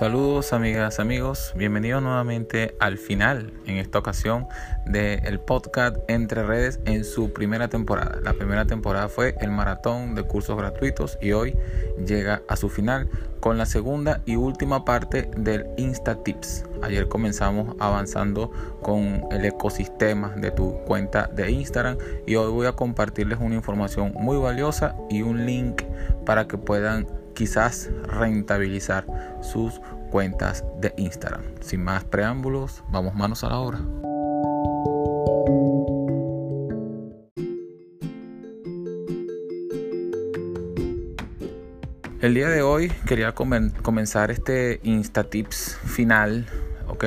Saludos amigas, amigos, bienvenidos nuevamente al final en esta ocasión del podcast Entre Redes en su primera temporada. La primera temporada fue el maratón de cursos gratuitos y hoy llega a su final con la segunda y última parte del Insta Tips. Ayer comenzamos avanzando con el ecosistema de tu cuenta de Instagram y hoy voy a compartirles una información muy valiosa y un link para que puedan quizás rentabilizar sus cuentas de Instagram. Sin más preámbulos, vamos manos a la obra. El día de hoy quería comenzar este Instatips final,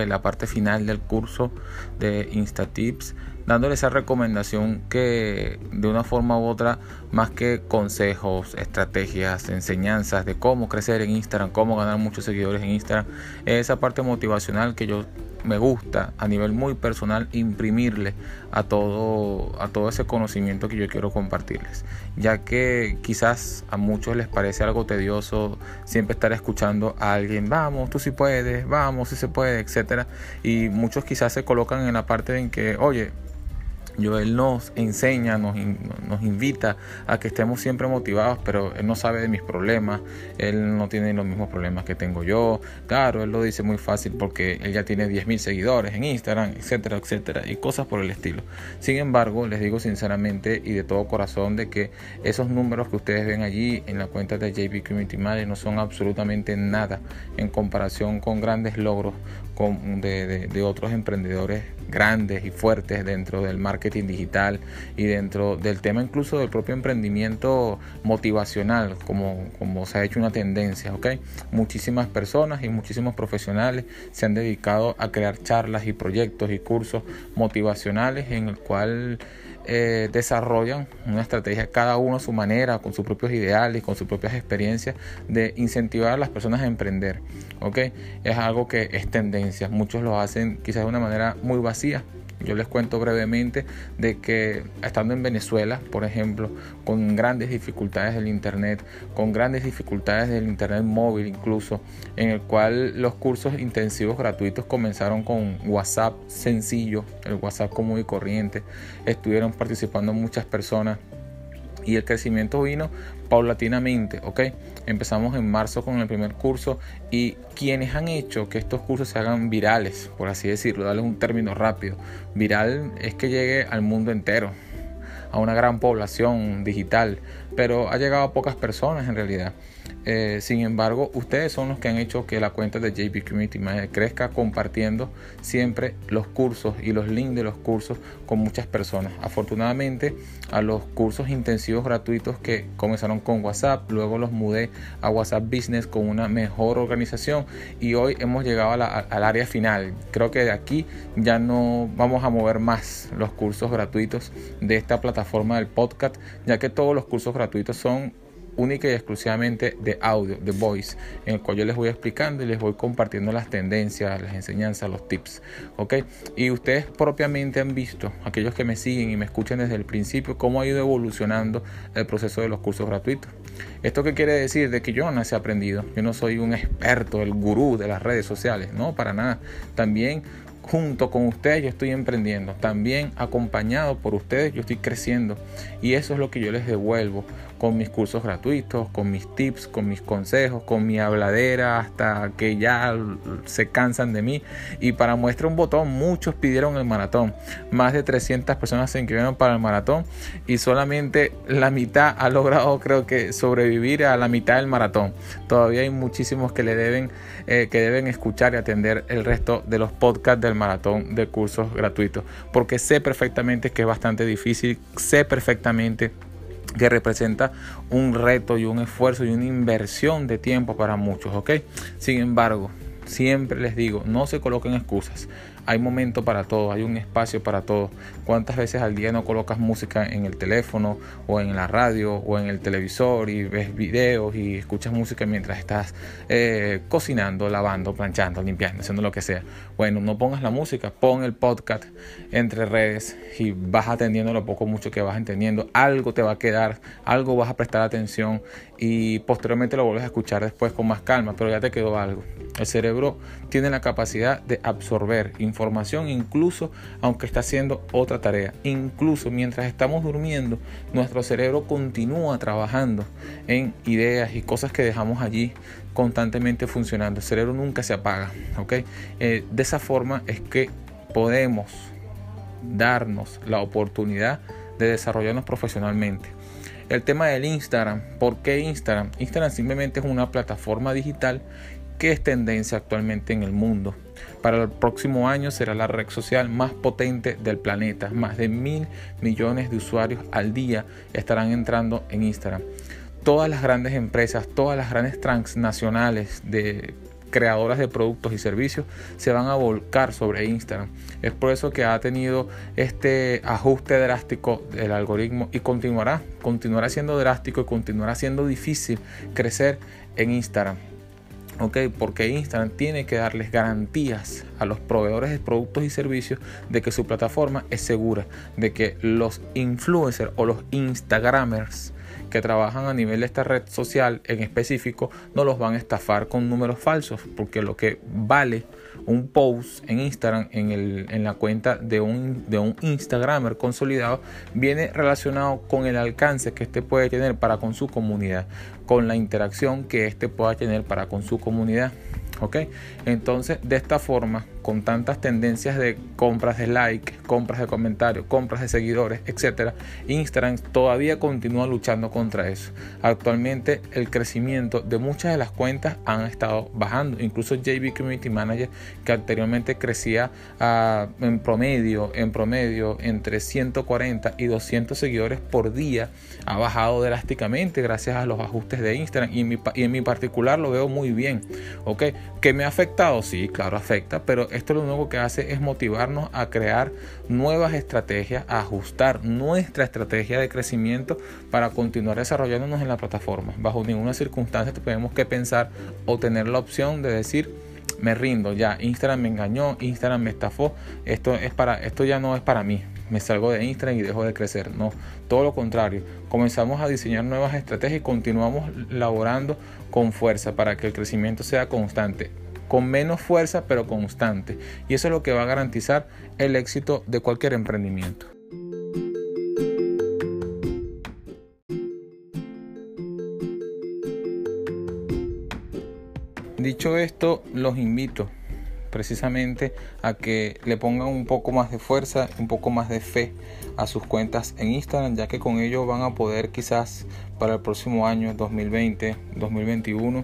la parte final del curso de Instatips dándole esa recomendación que de una forma u otra, más que consejos, estrategias, enseñanzas de cómo crecer en Instagram, cómo ganar muchos seguidores en Instagram, es esa parte motivacional que yo me gusta a nivel muy personal imprimirle a todo a todo ese conocimiento que yo quiero compartirles. Ya que quizás a muchos les parece algo tedioso siempre estar escuchando a alguien vamos tú sí puedes vamos si se puede etcétera. Y muchos quizás se colocan en la parte en que oye él nos enseña, nos, invita a que estemos siempre motivados, pero Él no sabe de mis problemas, Él no tiene los mismos problemas que tengo yo. Claro, Él lo dice muy fácil porque Él ya tiene 10.000 seguidores en Instagram, etcétera, etcétera, y cosas por el estilo. Sin embargo, les digo sinceramente y de todo corazón de que esos números que ustedes ven allí en la cuenta de JP Community Manager no son absolutamente nada en comparación con grandes logros de, de otros emprendedores grandes y fuertes dentro del marketing digital y dentro del tema incluso del propio emprendimiento motivacional, como, como se ha hecho una tendencia, ¿ok? Muchísimas personas y muchísimos profesionales se han dedicado a crear charlas y proyectos y cursos motivacionales en el cual eh, desarrollan una estrategia cada uno a su manera, con sus propios ideales, con sus propias experiencias, de incentivar a las personas a emprender. ¿ok? Es algo que es tendencia. Muchos lo hacen quizás de una manera muy vacía, yo les cuento brevemente de que estando en Venezuela, por ejemplo, con grandes dificultades del Internet, con grandes dificultades del Internet móvil incluso, en el cual los cursos intensivos gratuitos comenzaron con WhatsApp sencillo, el WhatsApp común y corriente, estuvieron participando muchas personas y el crecimiento vino paulatinamente, ¿ok? Empezamos en marzo con el primer curso y quienes han hecho que estos cursos se hagan virales, por así decirlo, darle un término rápido. Viral es que llegue al mundo entero, a una gran población digital, pero ha llegado a pocas personas en realidad. Eh, sin embargo, ustedes son los que han hecho que la cuenta de JP Community crezca compartiendo siempre los cursos y los links de los cursos con muchas personas. Afortunadamente, a los cursos intensivos gratuitos que comenzaron con WhatsApp, luego los mudé a WhatsApp Business con una mejor organización y hoy hemos llegado al área final. Creo que de aquí ya no vamos a mover más los cursos gratuitos de esta plataforma del podcast, ya que todos los cursos gratuitos son única y exclusivamente de audio, de voice, en el cual yo les voy explicando y les voy compartiendo las tendencias, las enseñanzas, los tips. ¿Ok? Y ustedes propiamente han visto, aquellos que me siguen y me escuchan desde el principio, cómo ha ido evolucionando el proceso de los cursos gratuitos. ¿Esto qué quiere decir? De que yo no he aprendido. Yo no soy un experto, el gurú de las redes sociales. No, para nada. También junto con ustedes yo estoy emprendiendo. También acompañado por ustedes yo estoy creciendo. Y eso es lo que yo les devuelvo con mis cursos gratuitos, con mis tips, con mis consejos, con mi habladera hasta que ya se cansan de mí. Y para muestra un botón, muchos pidieron el maratón. Más de 300 personas se inscribieron para el maratón y solamente la mitad ha logrado creo que sobrevivir a la mitad del maratón. Todavía hay muchísimos que le deben, eh, que deben escuchar y atender el resto de los podcasts del maratón de cursos gratuitos. Porque sé perfectamente que es bastante difícil, sé perfectamente que representa un reto y un esfuerzo y una inversión de tiempo para muchos, ¿ok? Sin embargo, siempre les digo, no se coloquen excusas. Hay momento para todo, hay un espacio para todo. ¿Cuántas veces al día no colocas música en el teléfono o en la radio o en el televisor y ves videos y escuchas música mientras estás eh, cocinando, lavando, planchando, limpiando, haciendo lo que sea? Bueno, no pongas la música, pon el podcast entre redes y vas atendiendo lo poco mucho que vas entendiendo. Algo te va a quedar, algo vas a prestar atención y posteriormente lo vuelves a escuchar después con más calma, pero ya te quedó algo. El cerebro tiene la capacidad de absorber información incluso aunque está haciendo otra tarea. Incluso mientras estamos durmiendo, nuestro cerebro continúa trabajando en ideas y cosas que dejamos allí constantemente funcionando. El cerebro nunca se apaga. Eh, de esa forma es que podemos darnos la oportunidad de desarrollarnos profesionalmente. El tema del Instagram. ¿Por qué Instagram? Instagram simplemente es una plataforma digital que es tendencia actualmente en el mundo. Para el próximo año será la red social más potente del planeta. Más de mil millones de usuarios al día estarán entrando en Instagram. Todas las grandes empresas, todas las grandes transnacionales de creadoras de productos y servicios se van a volcar sobre Instagram. Es por eso que ha tenido este ajuste drástico del algoritmo y continuará, continuará siendo drástico y continuará siendo difícil crecer en Instagram. ¿ok? Porque Instagram tiene que darles garantías a los proveedores de productos y servicios de que su plataforma es segura, de que los influencers o los Instagramers que trabajan a nivel de esta red social en específico no los van a estafar con números falsos, porque lo que vale un post en Instagram en, el, en la cuenta de un, de un Instagramer consolidado viene relacionado con el alcance que éste puede tener para con su comunidad, con la interacción que éste pueda tener para con su comunidad. ¿ok? Entonces, de esta forma, con tantas tendencias de compras de like, compras de comentarios, compras de seguidores, etcétera, Instagram todavía continúa luchando contra eso. Actualmente, el crecimiento de muchas de las cuentas han estado bajando. Incluso JB Community Manager, que anteriormente crecía ah, en promedio, en promedio entre 140 y 200 seguidores por día, ha bajado drásticamente gracias a los ajustes de Instagram y en mi, y en mi particular lo veo muy bien, ¿ok? ¿Que me ha afectado? Sí, claro, afecta, pero esto lo único que hace es motivarnos a crear nuevas estrategias, a ajustar nuestra estrategia de crecimiento para continuar desarrollándonos en la plataforma. Bajo ninguna circunstancia tenemos que pensar o tener la opción de decir me rindo ya, Instagram me engañó, Instagram me estafó, esto es para esto ya no es para mí. Me salgo de Instagram y dejo de crecer. No, todo lo contrario. Comenzamos a diseñar nuevas estrategias y continuamos laborando con fuerza para que el crecimiento sea constante con menos fuerza pero constante. Y eso es lo que va a garantizar el éxito de cualquier emprendimiento. Dicho esto, los invito precisamente a que le pongan un poco más de fuerza, un poco más de fe a sus cuentas en Instagram, ya que con ello van a poder quizás para el próximo año 2020, 2021,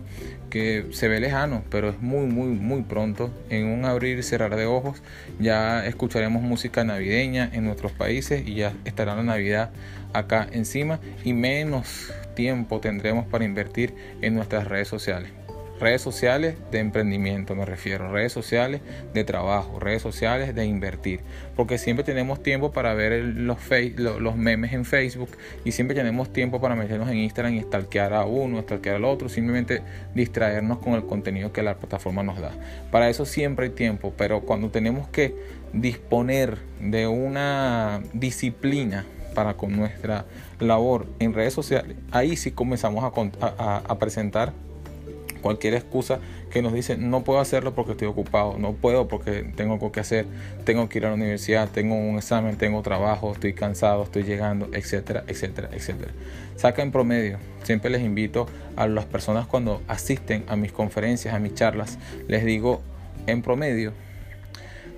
que se ve lejano, pero es muy, muy, muy pronto. En un abrir y cerrar de ojos ya escucharemos música navideña en nuestros países y ya estará la Navidad acá encima y menos tiempo tendremos para invertir en nuestras redes sociales. Redes sociales de emprendimiento me refiero, redes sociales de trabajo, redes sociales de invertir, porque siempre tenemos tiempo para ver los, memes en Facebook y siempre tenemos tiempo para meternos en Instagram y stalkear a uno, stalkear al otro, simplemente distraernos con el contenido que la plataforma nos da. Para eso siempre hay tiempo, pero cuando tenemos que disponer de una disciplina para con nuestra labor en redes sociales, ahí sí comenzamos a presentar cualquier excusa que nos dice no puedo hacerlo porque estoy ocupado, no puedo porque tengo algo que hacer, tengo que ir a la universidad, tengo un examen, tengo trabajo, estoy cansado, estoy llegando, etcétera, etcétera, etcétera. Saca en promedio. Siempre les invito a las personas cuando asisten a mis conferencias, a mis charlas, les digo en promedio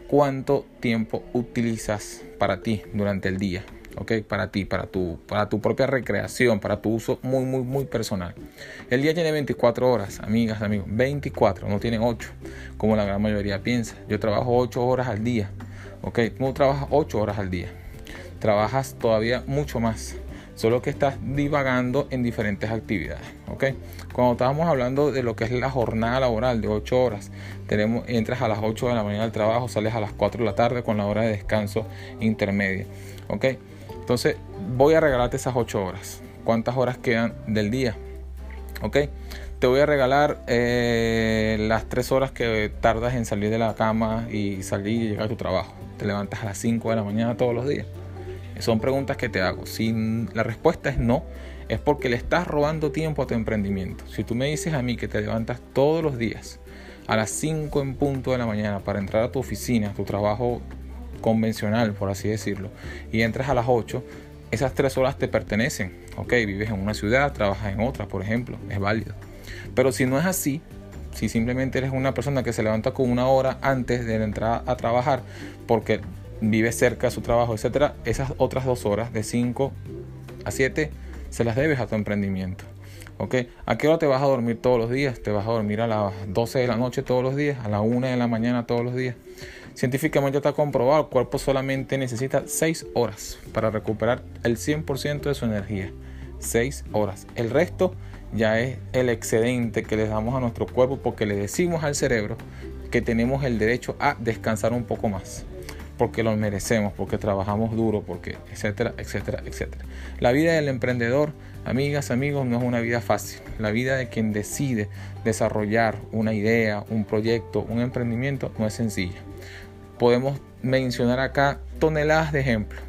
cuánto tiempo utilizas para ti durante el día. ¿Ok? Para ti, para tu, para tu propia recreación, para tu uso muy, muy, muy personal. El día tiene 24 horas, amigas, amigos, 24, no tiene 8, como la gran mayoría piensa. Yo trabajo 8 horas al día, ¿ok? Tú trabajas 8 horas al día, trabajas todavía mucho más solo que estás divagando en diferentes actividades. ¿ok? Cuando estábamos hablando de lo que es la jornada laboral de 8 horas, tenemos, entras a las 8 de la mañana al trabajo, sales a las 4 de la tarde con la hora de descanso intermedia. ¿ok? Entonces voy a regalarte esas 8 horas. ¿Cuántas horas quedan del día? ¿ok? Te voy a regalar eh, las 3 horas que tardas en salir de la cama y salir y llegar a tu trabajo. Te levantas a las 5 de la mañana todos los días. Son preguntas que te hago. Si la respuesta es no, es porque le estás robando tiempo a tu emprendimiento. Si tú me dices a mí que te levantas todos los días a las 5 en punto de la mañana para entrar a tu oficina, a tu trabajo convencional, por así decirlo, y entras a las 8, esas 3 horas te pertenecen. Ok, vives en una ciudad, trabajas en otra, por ejemplo, es válido. Pero si no es así, si simplemente eres una persona que se levanta con una hora antes de entrar a trabajar porque vive cerca de su trabajo, etcétera, esas otras dos horas de 5 a 7 se las debes a tu emprendimiento. ¿Ok? ¿A qué hora te vas a dormir todos los días? ¿Te vas a dormir a las 12 de la noche todos los días? ¿A la 1 de la mañana todos los días? Científicamente está comprobado, el cuerpo solamente necesita 6 horas para recuperar el 100% de su energía. 6 horas. El resto ya es el excedente que le damos a nuestro cuerpo porque le decimos al cerebro que tenemos el derecho a descansar un poco más porque lo merecemos, porque trabajamos duro, porque etcétera, etcétera, etcétera. La vida del emprendedor, amigas, amigos, no es una vida fácil. La vida de quien decide desarrollar una idea, un proyecto, un emprendimiento no es sencilla. Podemos mencionar acá toneladas de ejemplos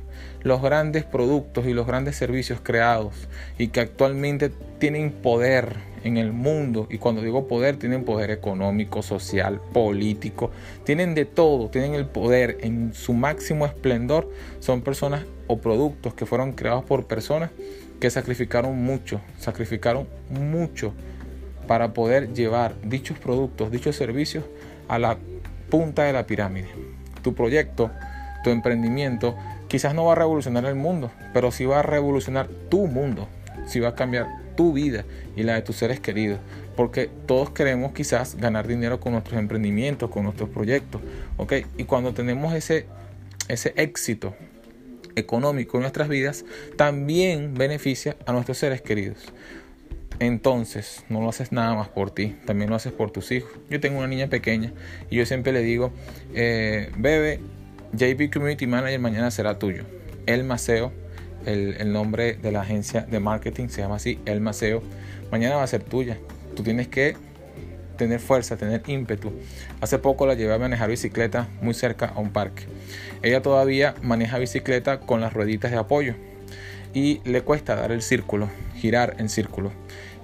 los grandes productos y los grandes servicios creados y que actualmente tienen poder en el mundo, y cuando digo poder, tienen poder económico, social, político, tienen de todo, tienen el poder en su máximo esplendor, son personas o productos que fueron creados por personas que sacrificaron mucho, sacrificaron mucho para poder llevar dichos productos, dichos servicios a la punta de la pirámide. Tu proyecto, tu emprendimiento, quizás no va a revolucionar el mundo, pero sí va a revolucionar tu mundo, sí va a cambiar tu vida y la de tus seres queridos. Porque todos queremos quizás ganar dinero con nuestros emprendimientos, con nuestros proyectos. ¿ok? Y cuando tenemos ese, ese éxito económico en nuestras vidas, también beneficia a nuestros seres queridos. Entonces, no lo haces nada más por ti, también lo haces por tus hijos. Yo tengo una niña pequeña y yo siempre le digo, eh, bebé, JP Community Manager mañana será tuyo. El Maceo el, nombre de la agencia de marketing se llama así, El Maceo. Mañana va a ser tuya. Tú tienes que tener fuerza, tener ímpetu. Hace poco la llevé a manejar bicicleta muy cerca a un parque. Ella todavía maneja bicicleta con las rueditas de apoyo y le cuesta dar el círculo, girar en círculo.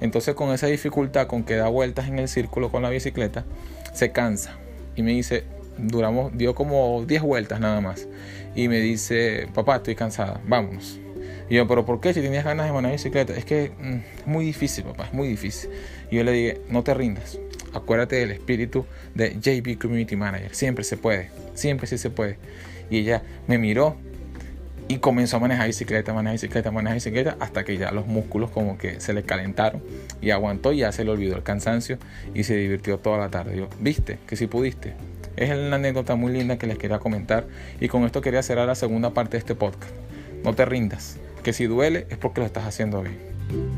Entonces con esa dificultad con que da vueltas en el círculo con la bicicleta, se cansa y me dice, duramos, dio como 10 vueltas nada más. Y me dice, papá, estoy cansada, vámonos. Y yo, pero ¿por qué? Si tenías ganas de manejar bicicleta. Es que mm, es muy difícil, papá, es muy difícil. Y yo le dije, no te rindas. Acuérdate del espíritu de JB Community Manager. Siempre se puede, siempre sí se puede. Y ella me miró y comenzó a manejar bicicleta, manejar bicicleta, manejar bicicleta, hasta que ya los músculos como que se le calentaron y aguantó y ya se le olvidó el cansancio y se divirtió toda la tarde. Yo, viste que si pudiste. Es una anécdota muy linda que les quería comentar y con esto quería cerrar la segunda parte de este podcast. No te rindas, que si duele es porque lo estás haciendo bien.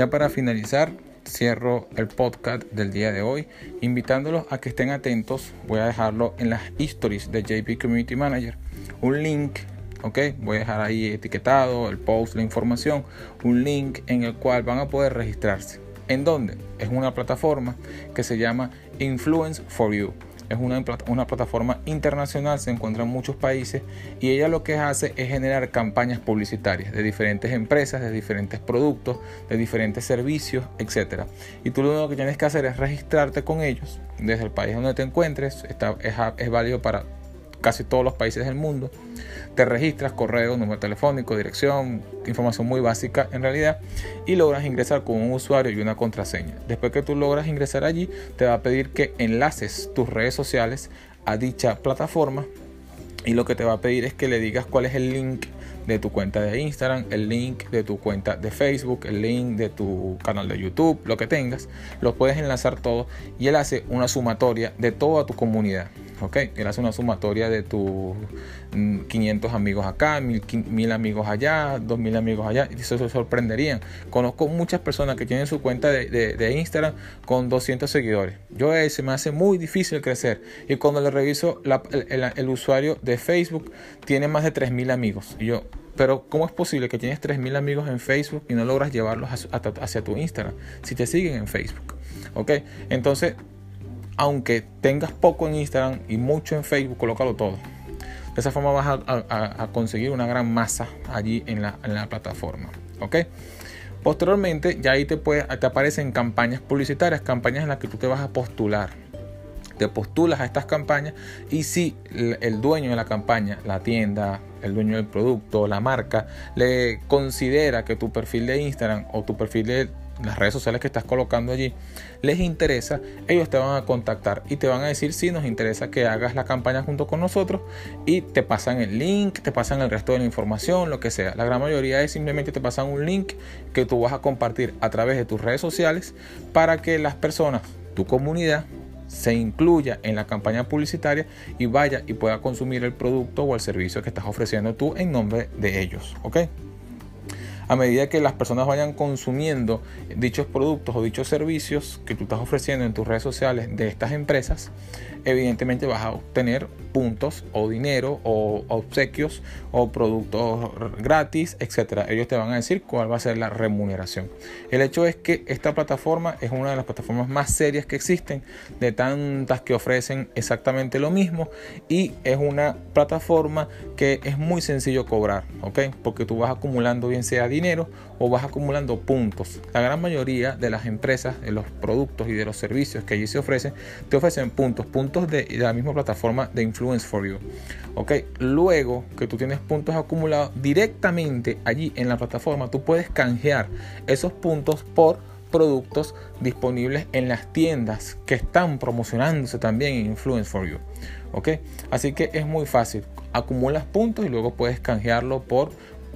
Ya para finalizar, cierro el podcast del día de hoy, invitándolos a que estén atentos. Voy a dejarlo en las stories de JP Community Manager. Un link, ok, voy a dejar ahí etiquetado el post, la información, un link en el cual van a poder registrarse. ¿En dónde? Es una plataforma que se llama Influence for You. Es una, una, plataforma internacional, se encuentra en muchos países y ella lo que hace es generar campañas publicitarias de diferentes empresas, de diferentes productos, de diferentes servicios, etc. Y tú lo único que tienes que hacer es registrarte con ellos desde el país donde te encuentres. Está, es, es válido para casi todos los países del mundo. Te registras, correo, número telefónico, dirección, información muy básica en realidad, y logras ingresar con un usuario y una contraseña. Después que tú logras ingresar allí, te va a pedir que enlaces tus redes sociales a dicha plataforma y lo que te va a pedir es que le digas cuál es el link de tu cuenta de Instagram, el link de tu cuenta de Facebook, el link de tu canal de YouTube, lo que tengas, lo puedes enlazar todo y él hace una sumatoria de toda tu comunidad. ¿Ok? Él hace una sumatoria de tus 500 mm, amigos acá, 1000, amigos allá, 2000 amigos allá, y eso se sorprenderían. Conozco muchas personas que tienen su cuenta de, Instagram con 200 seguidores. Yo se me hace muy difícil crecer. Y cuando le reviso el, usuario de Facebook, tiene más de 3000 amigos. Y yo, pero ¿cómo es posible que tienes 3.000 amigos en Facebook y no logras llevarlos hacia tu Instagram si te siguen en Facebook? ¿Ok? Entonces, aunque tengas poco en Instagram y mucho en Facebook, colócalo todo. De esa forma vas a, conseguir una gran masa allí en la, plataforma. ¿Ok? Posteriormente, ya ahí te, puede, aparecen campañas publicitarias, campañas en las que tú te vas a postular. Te postulas a estas campañas y si el dueño de la campaña, la tienda, el dueño del producto, la marca, le considera que tu perfil de Instagram o tu perfil de las redes sociales que estás colocando allí, les interesa, ellos te van a contactar y te van a decir si nos interesa que hagas la campaña junto con nosotros y te pasan el link, te pasan el resto de la información, lo que sea. La gran mayoría es simplemente te pasan un link que tú vas a compartir a través de tus redes sociales para que las personas, tu comunidad, se incluya en la campaña publicitaria y vaya y pueda consumir el producto o el servicio que estás ofreciendo tú en nombre de ellos. ¿Ok? A medida que las personas vayan consumiendo dichos productos o dichos servicios que tú estás ofreciendo en tus redes sociales de estas empresas, evidentemente vas a obtener puntos o dinero o obsequios o productos gratis, etcétera. Ellos te van a decir cuál va a ser la remuneración. El hecho es que esta plataforma es una de las plataformas más serias que existen, de tantas que ofrecen exactamente lo mismo y es una plataforma que es muy sencillo cobrar, ¿ok? Porque tú vas acumulando bien sea dinero o vas acumulando puntos. La gran mayoría de las empresas, de los productos y de los servicios que allí se ofrecen, te ofrecen puntos, puntos de, la misma plataforma de Influence for You. Ok, luego que tú tienes puntos acumulados directamente allí en la plataforma, tú puedes canjear esos puntos por productos disponibles en las tiendas que están promocionándose también en Influence for You. ¿Ok? Así que es muy fácil. Acumulas puntos y luego puedes canjearlo por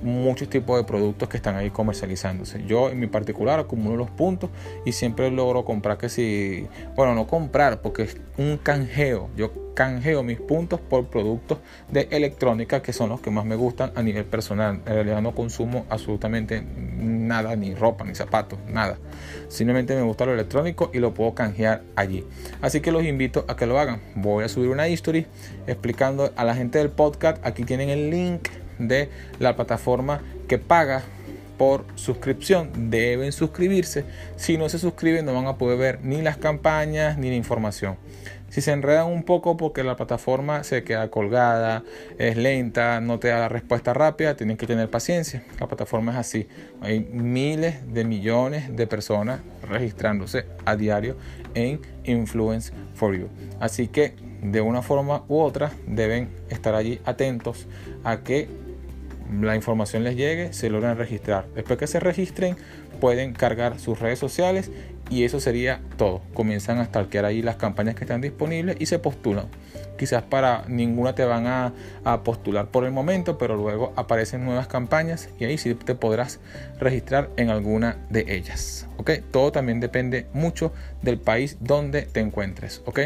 muchos tipos de productos que están ahí comercializándose. Yo en mi particular acumulo los puntos y siempre logro comprar que si, bueno, no comprar porque es un canjeo. Yo canjeo mis puntos por productos de electrónica que son los que más me gustan a nivel personal. En realidad no consumo absolutamente nada, ni ropa, ni zapatos, nada. Simplemente me gusta lo electrónico y lo puedo canjear allí. Así que los invito a que lo hagan. Voy a subir una history explicando a la gente del podcast. Aquí tienen el link de la plataforma que paga por suscripción deben suscribirse. Si no se suscriben no van a poder ver ni las campañas ni la información. Si se enredan un poco porque la plataforma se queda colgada, es lenta, no te da la respuesta rápida, tienen que tener paciencia. La plataforma es así. Hay miles de millones de personas registrándose a diario en Influence for You. Así que de una forma u otra deben estar allí atentos a que la información les llegue, se logran registrar. Después que se registren, pueden cargar sus redes sociales y eso sería todo. Comienzan a stalkear ahí las campañas que están disponibles y se postulan. Quizás para ninguna te van a, postular por el momento, pero luego aparecen nuevas campañas y ahí sí te podrás registrar en alguna de ellas. ¿ok? Todo también depende mucho del país donde te encuentres. ¿ok?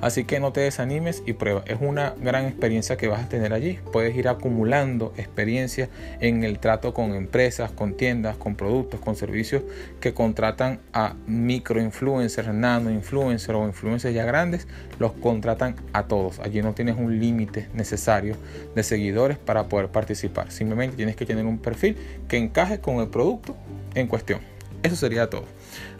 Así que no te desanimes y prueba. Es una gran experiencia que vas a tener allí. Puedes ir acumulando experiencia en el trato con empresas, con tiendas, con productos, con servicios que contratan a microinfluencers, nano influencers o influencers ya grandes. Los contratan a todos. Allí no tienes un límite necesario de seguidores para poder participar. Simplemente tienes que tener un perfil que encaje con el producto en cuestión. Eso sería todo.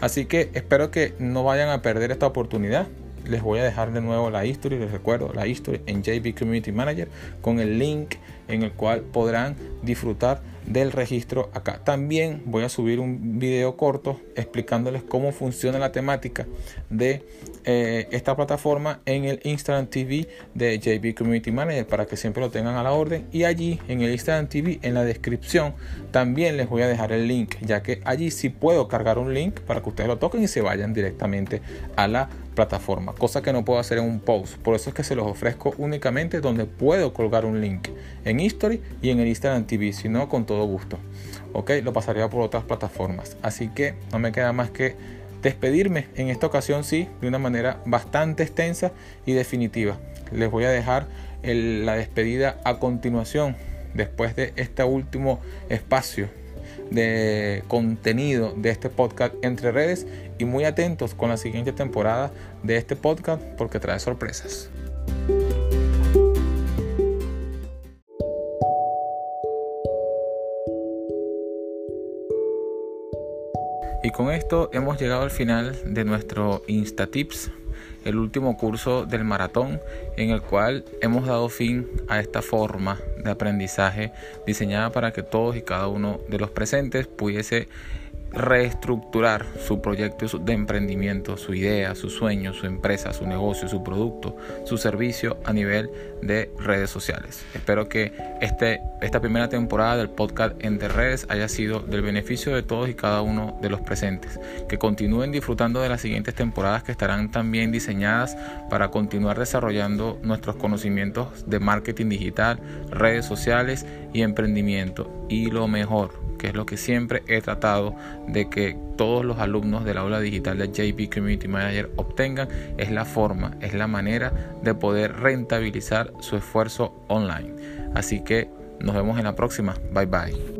Así que espero que no vayan a perder esta oportunidad les voy a dejar de nuevo la history, les recuerdo la history en JB Community Manager con el link en el cual podrán disfrutar del registro acá. También voy a subir un video corto explicándoles cómo funciona la temática de eh, esta plataforma en el Instagram TV de JB Community Manager para que siempre lo tengan a la orden. Y allí en el Instagram TV, en la descripción, también les voy a dejar el link, ya que allí sí puedo cargar un link para que ustedes lo toquen y se vayan directamente a la plataforma, cosa que no puedo hacer en un post. Por eso es que se los ofrezco únicamente donde puedo colgar un link en History y en el Instagram TV, si no, con todo gusto. Ok, lo pasaría por otras plataformas. Así que no me queda más que despedirme en esta ocasión, sí, de una manera bastante extensa y definitiva. Les voy a dejar la despedida a continuación, después de este último espacio de contenido de este podcast entre redes y muy atentos con la siguiente temporada de este podcast porque trae sorpresas. Y con esto hemos llegado al final de nuestro InstaTips el último curso del maratón en el cual hemos dado fin a esta forma de aprendizaje diseñada para que todos y cada uno de los presentes pudiese reestructurar su proyecto de emprendimiento, su idea, su sueño, su empresa, su negocio, su producto, su servicio a nivel de redes sociales. Espero que este, esta primera temporada del podcast Entre Redes haya sido del beneficio de todos y cada uno de los presentes. Que continúen disfrutando de las siguientes temporadas que estarán también diseñadas para continuar desarrollando nuestros conocimientos de marketing digital, redes sociales y emprendimiento. Y lo mejor, que es lo que siempre he tratado de que todos los alumnos del aula digital de JP Community Manager obtengan, es la forma, es la manera de poder rentabilizar su esfuerzo online. Así que nos vemos en la próxima. Bye bye.